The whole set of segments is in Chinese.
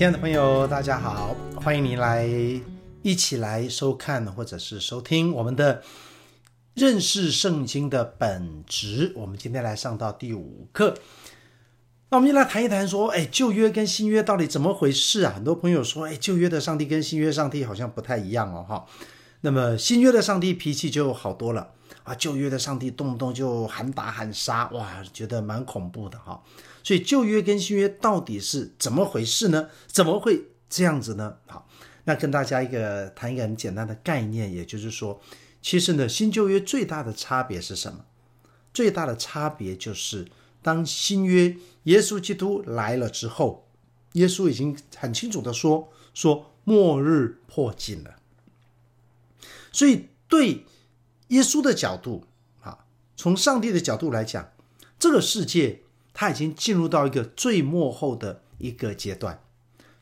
亲爱的朋友，大家好，欢迎您来一起来收看或者是收听我们的认识圣经的本质。我们今天来上到第五课，那我们就来谈一谈说，哎，旧约跟新约到底怎么回事啊？很多朋友说，哎，旧约的上帝跟新约上帝好像不太一样哦，哈。那么新约的上帝脾气就好多了啊，旧约的上帝动不动就喊打喊杀，哇，觉得蛮恐怖的哈。所以旧约跟新约到底是怎么回事呢？怎么会这样子呢？好，那跟大家一个谈一个很简单的概念，也就是说，其实呢，新旧约最大的差别是什么？最大的差别就是，当新约耶稣基督来了之后，耶稣已经很清楚的说，说末日迫近了。所以对耶稣的角度啊，从上帝的角度来讲，这个世界。他已经进入到一个最末后的一个阶段，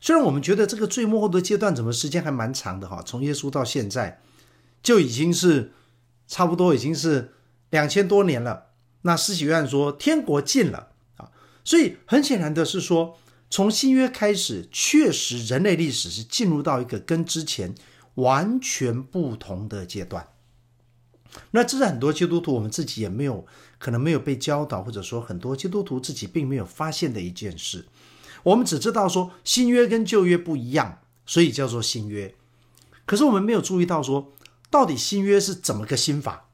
虽然我们觉得这个最末后的阶段怎么时间还蛮长的哈，从耶稣到现在就已经是差不多已经是两千多年了。那施洗约翰说天国近了啊，所以很显然的是说，从新约开始，确实人类历史是进入到一个跟之前完全不同的阶段。那这是很多基督徒我们自己也没有可能没有被教导，或者说很多基督徒自己并没有发现的一件事。我们只知道说新约跟旧约不一样，所以叫做新约。可是我们没有注意到说，到底新约是怎么个新法？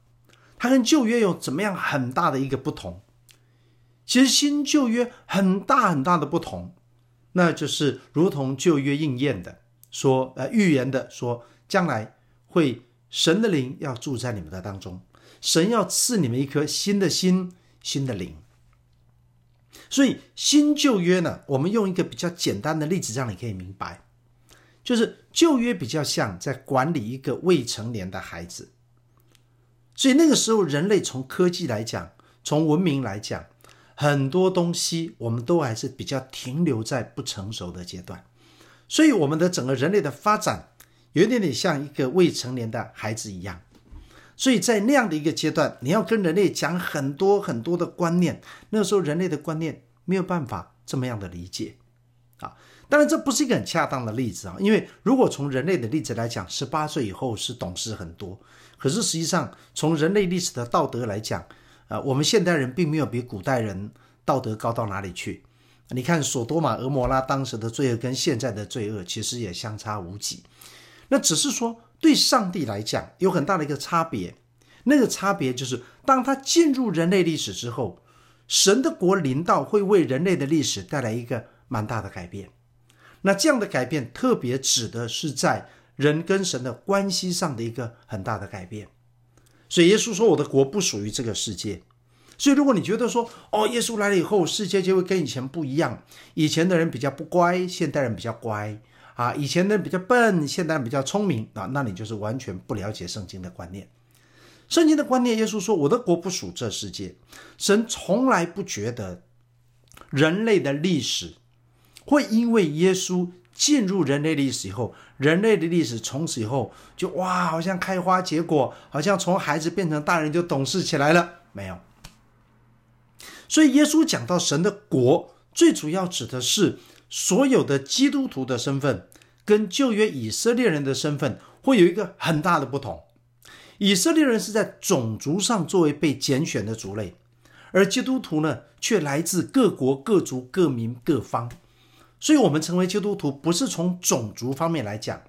它跟旧约有怎么样很大的一个不同？其实新旧约很大很大的不同，那就是如同旧约应验的说，呃，预言的说将来会。神的灵要住在你们的当中，神要赐你们一颗新的心、新的灵。所以新旧约呢，我们用一个比较简单的例子，让你可以明白，就是旧约比较像在管理一个未成年的孩子。所以那个时候，人类从科技来讲，从文明来讲，很多东西我们都还是比较停留在不成熟的阶段。所以我们的整个人类的发展。有点点像一个未成年的孩子一样，所以在那样的一个阶段，你要跟人类讲很多很多的观念，那个时候人类的观念没有办法这么样的理解啊。当然，这不是一个很恰当的例子啊，因为如果从人类的例子来讲，十八岁以后是懂事很多，可是实际上从人类历史的道德来讲，啊，我们现代人并没有比古代人道德高到哪里去。你看，索多玛、俄摩拉当时的罪恶跟现在的罪恶其实也相差无几。那只是说，对上帝来讲有很大的一个差别。那个差别就是，当他进入人类历史之后，神的国临到会为人类的历史带来一个蛮大的改变。那这样的改变，特别指的是在人跟神的关系上的一个很大的改变。所以耶稣说：“我的国不属于这个世界。”所以如果你觉得说，哦，耶稣来了以后，世界就会跟以前不一样，以前的人比较不乖，现代人比较乖。啊，以前的人比较笨，现代人比较聪明啊，那你就是完全不了解圣经的观念。圣经的观念，耶稣说：“我的国不属这世界。”神从来不觉得人类的历史会因为耶稣进入人类历史以后，人类的历史从此以后就哇，好像开花结果，好像从孩子变成大人就懂事起来了。没有。所以耶稣讲到神的国，最主要指的是。所有的基督徒的身份跟旧约以色列人的身份会有一个很大的不同。以色列人是在种族上作为被拣选的族类，而基督徒呢，却来自各国各族各民各方。所以，我们成为基督徒不是从种族方面来讲，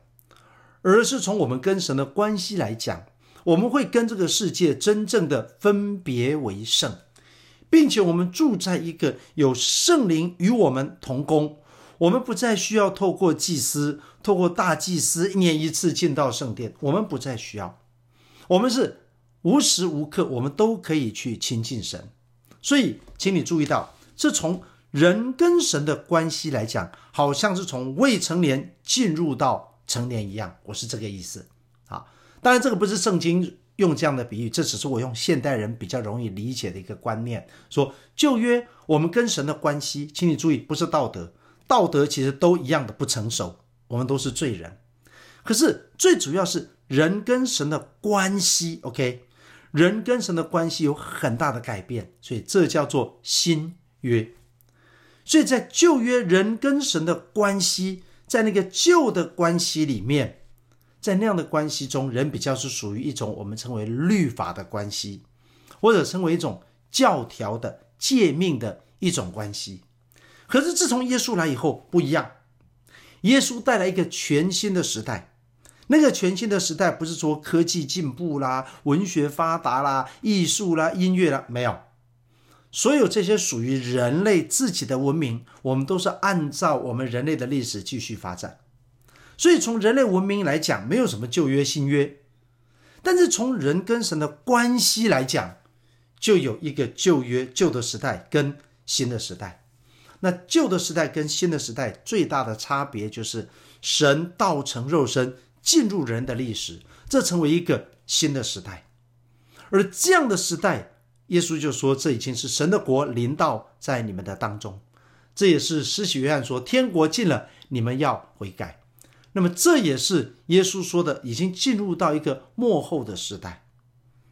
而是从我们跟神的关系来讲。我们会跟这个世界真正的分别为圣，并且我们住在一个有圣灵与我们同工。我们不再需要透过祭司，透过大祭司一年一次进到圣殿，我们不再需要。我们是无时无刻，我们都可以去亲近神。所以，请你注意到，是从人跟神的关系来讲，好像是从未成年进入到成年一样。我是这个意思。啊，当然这个不是圣经用这样的比喻，这只是我用现代人比较容易理解的一个观念。说旧约我们跟神的关系，请你注意，不是道德。道德其实都一样的不成熟，我们都是罪人。可是最主要是人跟神的关系，OK？人跟神的关系有很大的改变，所以这叫做新约。所以在旧约，人跟神的关系在那个旧的关系里面，在那样的关系中，人比较是属于一种我们称为律法的关系，或者称为一种教条的诫命的一种关系。可是自从耶稣来以后，不一样。耶稣带来一个全新的时代，那个全新的时代不是说科技进步啦、文学发达啦、艺术啦、音乐啦，没有。所有这些属于人类自己的文明，我们都是按照我们人类的历史继续发展。所以从人类文明来讲，没有什么旧约新约，但是从人跟神的关系来讲，就有一个旧约旧的时代跟新的时代。那旧的时代跟新的时代最大的差别就是，神道成肉身进入人的历史，这成为一个新的时代。而这样的时代。耶稣就说：“这已经是神的国临到在你们的当中，这也是施洗约翰说天国近了，你们要悔改。那么这也是耶稣说的，已经进入到一个末后的时代。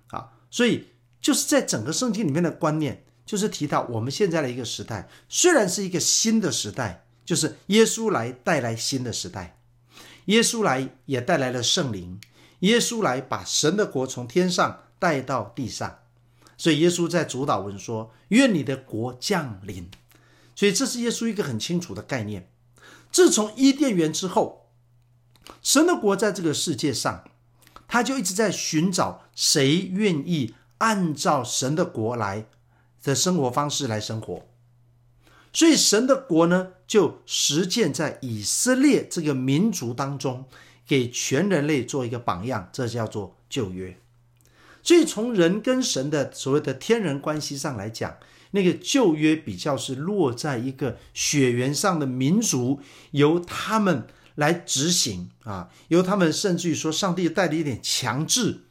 啊，所以就是在整个圣经里面的观念，就是提到我们现在的一个时代，虽然是一个新的时代，就是耶稣来带来新的时代，耶稣来也带来了圣灵，耶稣来把神的国从天上带到地上。”所以耶稣在主祷文说：“愿你的国降临。”所以这是耶稣一个很清楚的概念。自从伊甸园之后，神的国在这个世界上，他就一直在寻找谁愿意按照神的国来的生活方式来生活。所以神的国呢，就实践在以色列这个民族当中，给全人类做一个榜样，这叫做旧约。所以，从人跟神的所谓的天人关系上来讲，那个旧约比较是落在一个血缘上的民族，由他们来执行啊，由他们甚至于说，上帝带了一点强制，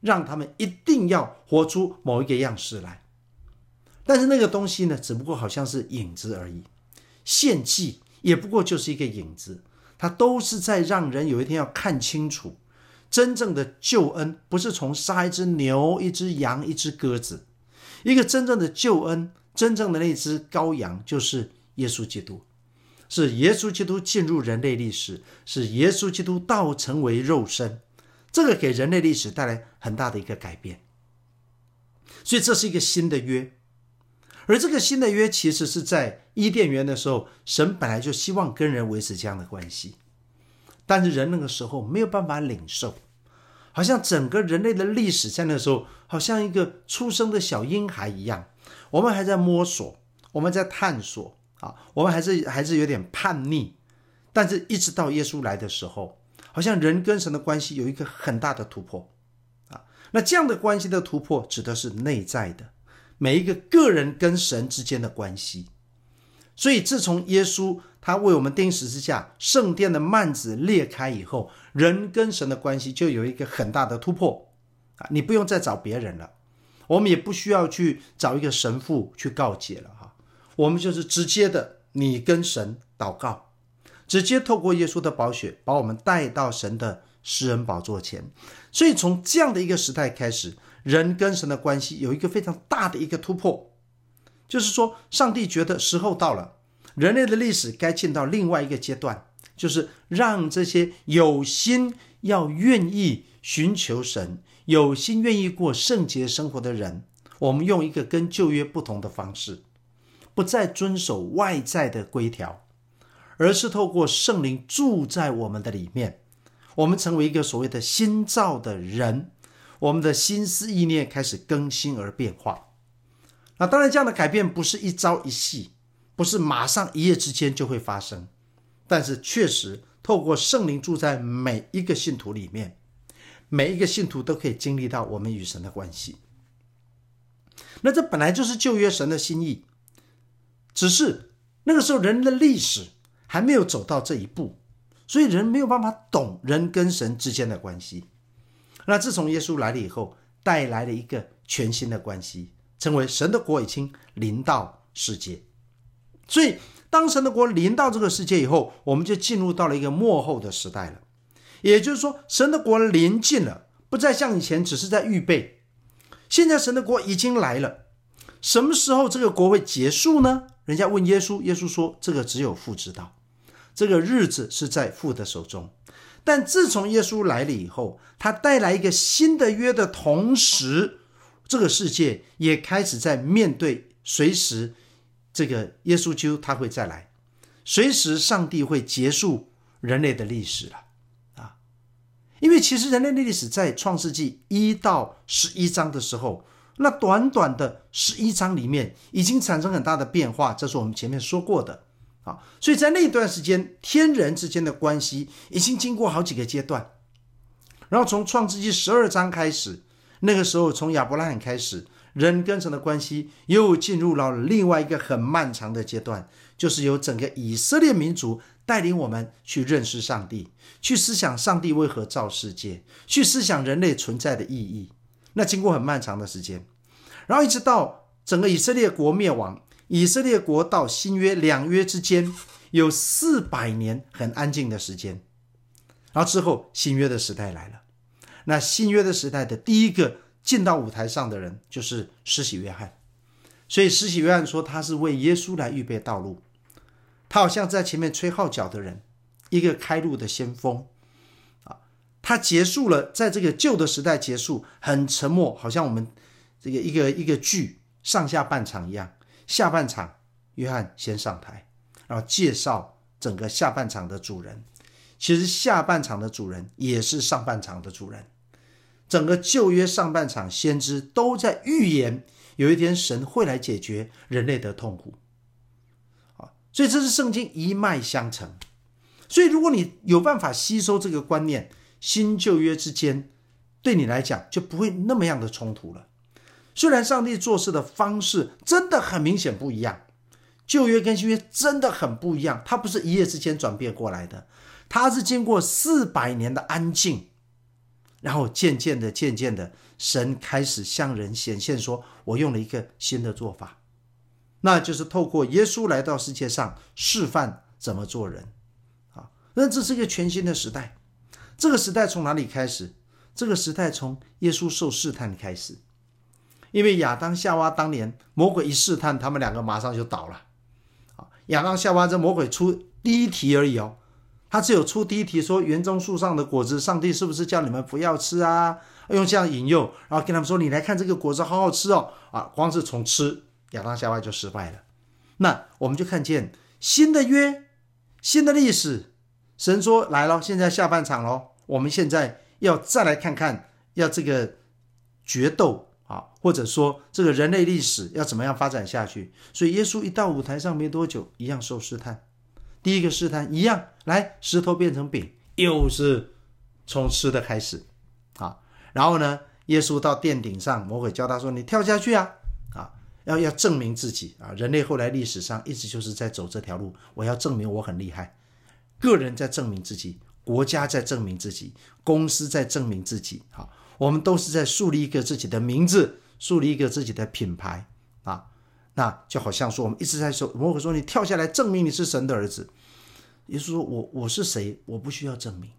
让他们一定要活出某一个样式来。但是那个东西呢，只不过好像是影子而已，献祭也不过就是一个影子，它都是在让人有一天要看清楚。真正的救恩不是从杀一只牛、一只羊、一只鸽子，一个真正的救恩，真正的那只羔羊就是耶稣基督，是耶稣基督进入人类历史，是耶稣基督道成为肉身，这个给人类历史带来很大的一个改变。所以这是一个新的约，而这个新的约其实是在伊甸园的时候，神本来就希望跟人维持这样的关系。但是人那个时候没有办法领受，好像整个人类的历史在那时候，好像一个出生的小婴孩一样，我们还在摸索，我们在探索啊，我们还是还是有点叛逆。但是，一直到耶稣来的时候，好像人跟神的关系有一个很大的突破啊。那这样的关系的突破，指的是内在的每一个个人跟神之间的关系。所以，自从耶稣他为我们钉十字架，圣殿的幔子裂开以后，人跟神的关系就有一个很大的突破啊！你不用再找别人了，我们也不需要去找一个神父去告解了哈，我们就是直接的，你跟神祷告，直接透过耶稣的宝血把我们带到神的施恩宝座前。所以，从这样的一个时代开始，人跟神的关系有一个非常大的一个突破。就是说，上帝觉得时候到了，人类的历史该进到另外一个阶段，就是让这些有心要愿意寻求神、有心愿意过圣洁生活的人，我们用一个跟旧约不同的方式，不再遵守外在的规条，而是透过圣灵住在我们的里面，我们成为一个所谓的新造的人，我们的心思意念开始更新而变化。那当然，这样的改变不是一朝一夕，不是马上一夜之间就会发生，但是确实透过圣灵住在每一个信徒里面，每一个信徒都可以经历到我们与神的关系。那这本来就是旧约神的心意，只是那个时候人的历史还没有走到这一步，所以人没有办法懂人跟神之间的关系。那自从耶稣来了以后，带来了一个全新的关系。成为神的国已经临到世界，所以当神的国临到这个世界以后，我们就进入到了一个末后的时代了。也就是说，神的国临近了，不再像以前只是在预备。现在神的国已经来了，什么时候这个国会结束呢？人家问耶稣，耶稣说：“这个只有父知道。”这个日子是在父的手中。但自从耶稣来了以后，他带来一个新的约的同时，这个世界也开始在面对随时这个耶稣基督他会再来，随时上帝会结束人类的历史了啊！因为其实人类的历史在创世纪一到十一章的时候，那短短的十一章里面已经产生很大的变化，这是我们前面说过的。所以在那段时间，天人之间的关系已经经过好几个阶段。然后从创世纪十二章开始，那个时候从亚伯拉罕开始，人跟神的关系又进入了另外一个很漫长的阶段，就是由整个以色列民族带领我们去认识上帝，去思想上帝为何造世界，去思想人类存在的意义。那经过很漫长的时间，然后一直到整个以色列国灭亡。以色列国到新约两约之间有四百年很安静的时间，然后之后新约的时代来了。那新约的时代的第一个进到舞台上的人就是施洗约翰，所以施洗约翰说他是为耶稣来预备道路，他好像在前面吹号角的人，一个开路的先锋啊。他结束了在这个旧的时代结束，很沉默，好像我们这个一个一个剧上下半场一样。下半场，约翰先上台，然后介绍整个下半场的主人。其实下半场的主人也是上半场的主人。整个旧约上半场，先知都在预言，有一天神会来解决人类的痛苦。啊，所以这是圣经一脉相承。所以如果你有办法吸收这个观念，新旧约之间对你来讲就不会那么样的冲突了。虽然上帝做事的方式真的很明显不一样，旧约跟新约真的很不一样，它不是一夜之间转变过来的，它是经过四百年的安静，然后渐渐的、渐渐的，神开始向人显现说，我用了一个新的做法，那就是透过耶稣来到世界上示范怎么做人，啊，那这是一个全新的时代。这个时代从哪里开始？这个时代从耶稣受试探开始。因为亚当夏娃当年魔鬼一试探，他们两个马上就倒了。啊，亚当夏娃这魔鬼出第一题而已哦，他只有出第一题说园中树上的果子，上帝是不是叫你们不要吃啊？用这样引诱，然后跟他们说，你来看这个果子好好吃哦。啊，光是从吃，亚当夏娃就失败了。那我们就看见新的约，新的历史，神说来了，现在下半场喽，我们现在要再来看看，要这个决斗。啊，或者说这个人类历史要怎么样发展下去？所以耶稣一到舞台上没多久，一样受试探。第一个试探一样，来石头变成饼，又是从吃的开始。啊，然后呢，耶稣到殿顶上，魔鬼叫他说：“你跳下去啊！”啊，要要证明自己啊。人类后来历史上一直就是在走这条路，我要证明我很厉害。个人在证明自己，国家在证明自己，公司在证明自己。好。我们都是在树立一个自己的名字，树立一个自己的品牌啊，那就好像说，我们一直在说，魔鬼说，你跳下来证明你是神的儿子。耶稣说，我我是谁？我不需要证明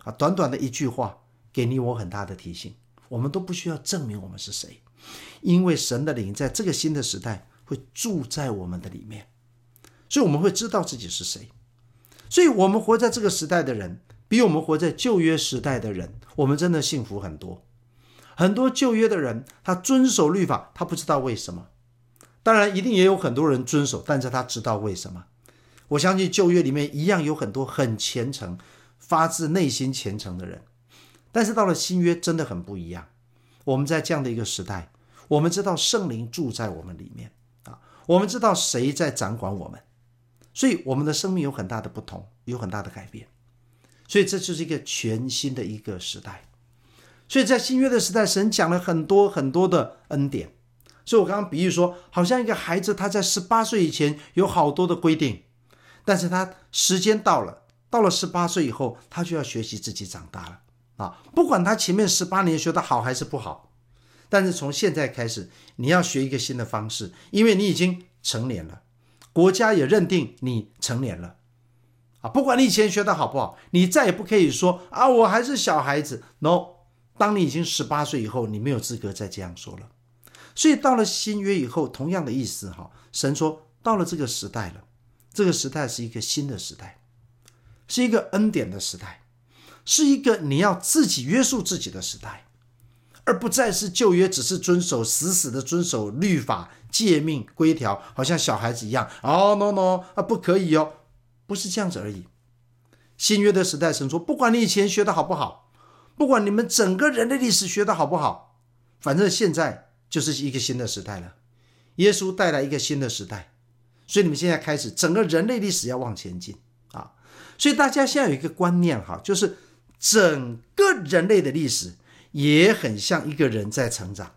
啊。短短的一句话，给你我很大的提醒，我们都不需要证明我们是谁，因为神的灵在这个新的时代会住在我们的里面，所以我们会知道自己是谁。所以我们活在这个时代的人。比我们活在旧约时代的人，我们真的幸福很多。很多旧约的人，他遵守律法，他不知道为什么。当然，一定也有很多人遵守，但是他知道为什么。我相信旧约里面一样有很多很虔诚、发自内心虔诚的人。但是到了新约，真的很不一样。我们在这样的一个时代，我们知道圣灵住在我们里面啊，我们知道谁在掌管我们，所以我们的生命有很大的不同，有很大的改变。所以这就是一个全新的一个时代，所以在新约的时代，神讲了很多很多的恩典。所以我刚刚比喻说，好像一个孩子他在十八岁以前有好多的规定，但是他时间到了，到了十八岁以后，他就要学习自己长大了啊！不管他前面十八年学得好还是不好，但是从现在开始，你要学一个新的方式，因为你已经成年了，国家也认定你成年了。啊，不管你以前学的好不好，你再也不可以说啊，我还是小孩子。No，当你已经十八岁以后，你没有资格再这样说了。所以到了新约以后，同样的意思哈，神说到了这个时代了，这个时代是一个新的时代，是一个恩典的时代，是一个你要自己约束自己的时代，而不再是旧约只是遵守死死的遵守律法、诫命、规条，好像小孩子一样。哦，no no 啊，不可以哦，不是这样子而已。新约的时代，神说，不管你以前学的好不好，不管你们整个人类历史学的好不好，反正现在就是一个新的时代了。耶稣带来一个新的时代，所以你们现在开始，整个人类历史要往前进啊！所以大家现在有一个观念哈，就是整个人类的历史也很像一个人在成长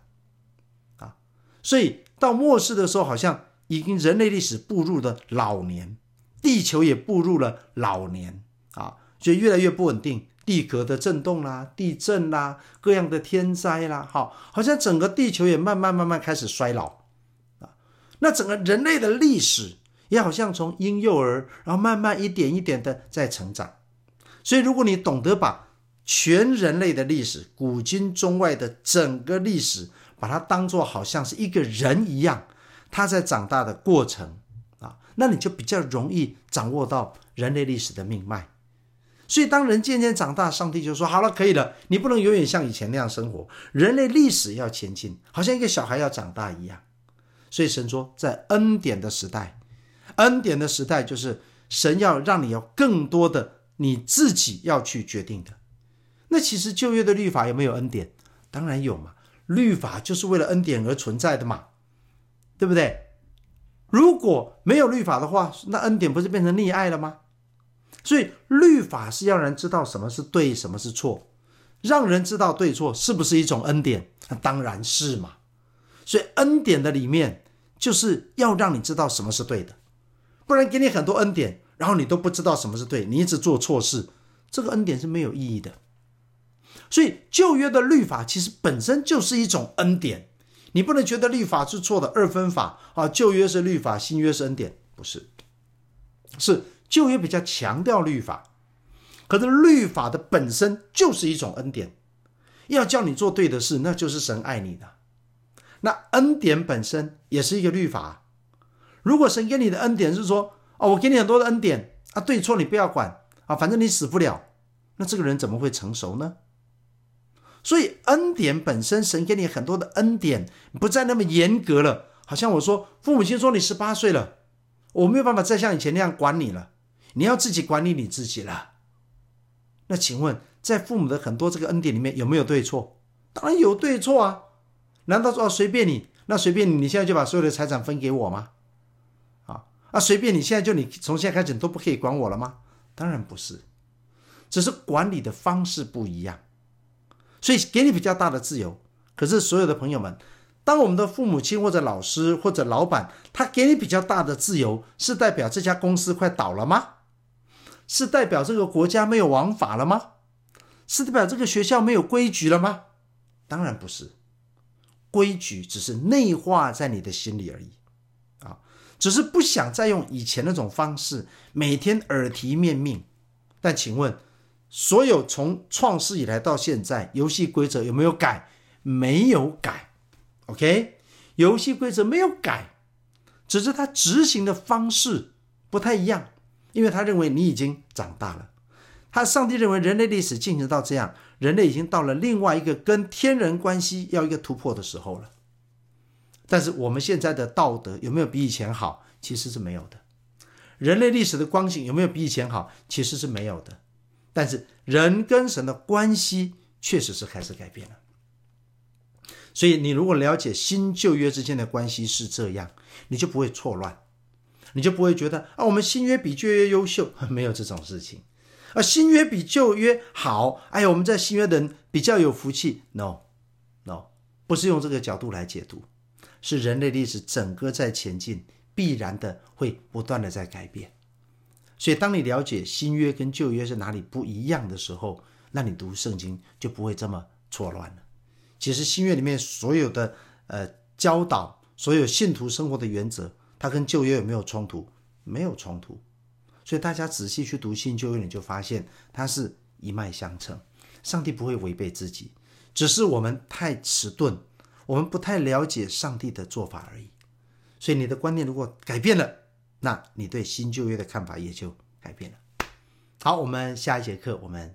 啊。所以到末世的时候，好像已经人类历史步入了老年，地球也步入了老年啊，所以越来越不稳定，地壳的震动啦、地震啦、各样的天灾啦，好，好像整个地球也慢慢慢慢开始衰老啊。那整个人类的历史也好像从婴幼儿，然后慢慢一点一点的在成长。所以，如果你懂得把全人类的历史，古今中外的整个历史，把它当做好像是一个人一样，他在长大的过程，那你就比较容易掌握到人类历史的命脉。所以，当人渐渐长大，上帝就说：“好了，可以了，你不能永远像以前那样生活。人类历史要前进，好像一个小孩要长大一样。”所以神说，在恩典的时代，恩典的时代就是神要让你有更多的你自己要去决定的。那其实旧约的律法有没有恩典？当然有嘛，律法就是为了恩典而存在的嘛，对不对？如果没有律法的话，那恩典不是变成溺爱了吗？所以律法是要人知道什么是对，什么是错，让人知道对错是不是一种恩典？那当然是嘛。所以恩典的里面就是要让你知道什么是对的，不然给你很多恩典，然后你都不知道什么是对，你一直做错事，这个恩典是没有意义的。所以旧约的律法其实本身就是一种恩典，你不能觉得律法是错的二分法啊，旧约是律法，新约是恩典，不是，是旧约比较强调律法，可是律法的本身就是一种恩典，要叫你做对的事，那就是神爱你的。那恩典本身也是一个律法。如果神给你的恩典是说，哦，我给你很多的恩典啊，对错你不要管啊，反正你死不了，那这个人怎么会成熟呢？所以恩典本身，神给你很多的恩典，不再那么严格了。好像我说，父母亲说你十八岁了，我没有办法再像以前那样管你了，你要自己管理你自己了。那请问，在父母的很多这个恩典里面有没有对错？当然有对错啊。难道说哦，随便你？那随便你，你现在就把所有的财产分给我吗？啊啊，随便你，现在就你从现在开始你都不可以管我了吗？当然不是，只是管理的方式不一样，所以给你比较大的自由。可是所有的朋友们，当我们的父母亲或者老师或者老板，他给你比较大的自由，是代表这家公司快倒了吗？是代表这个国家没有王法了吗？是代表这个学校没有规矩了吗？当然不是。规矩只是内化在你的心里而已，啊，只是不想再用以前那种方式，每天耳提面命。但请问，所有从创世以来到现在，游戏规则有没有改？没有改。OK，游戏规则没有改，只是他执行的方式不太一样，因为他认为你已经长大了。他上帝认为人类历史进行到这样。人类已经到了另外一个跟天人关系要一个突破的时候了，但是我们现在的道德有没有比以前好？其实是没有的。人类历史的光景有没有比以前好？其实是没有的。但是人跟神的关系确实是开始改变了。所以你如果了解新旧约之间的关系是这样，你就不会错乱，你就不会觉得啊，我们新约比旧约优秀，没有这种事情。而新约比旧约好，哎呀，我们在新约的人比较有福气。No，No，不是用这个角度来解读，是人类历史整个在前进，必然的会不断的在改变。所以，当你了解新约跟旧约是哪里不一样的时候，那你读圣经就不会这么错乱了。其实新约里面所有的呃教导，所有信徒生活的原则，它跟旧约有没有冲突？没有冲突。所以大家仔细去读新旧约，你就发现它是一脉相承。上帝不会违背自己，只是我们太迟钝，我们不太了解上帝的做法而已。所以你的观念如果改变了，那你对新旧约的看法也就改变了。好，我们下一节课我们。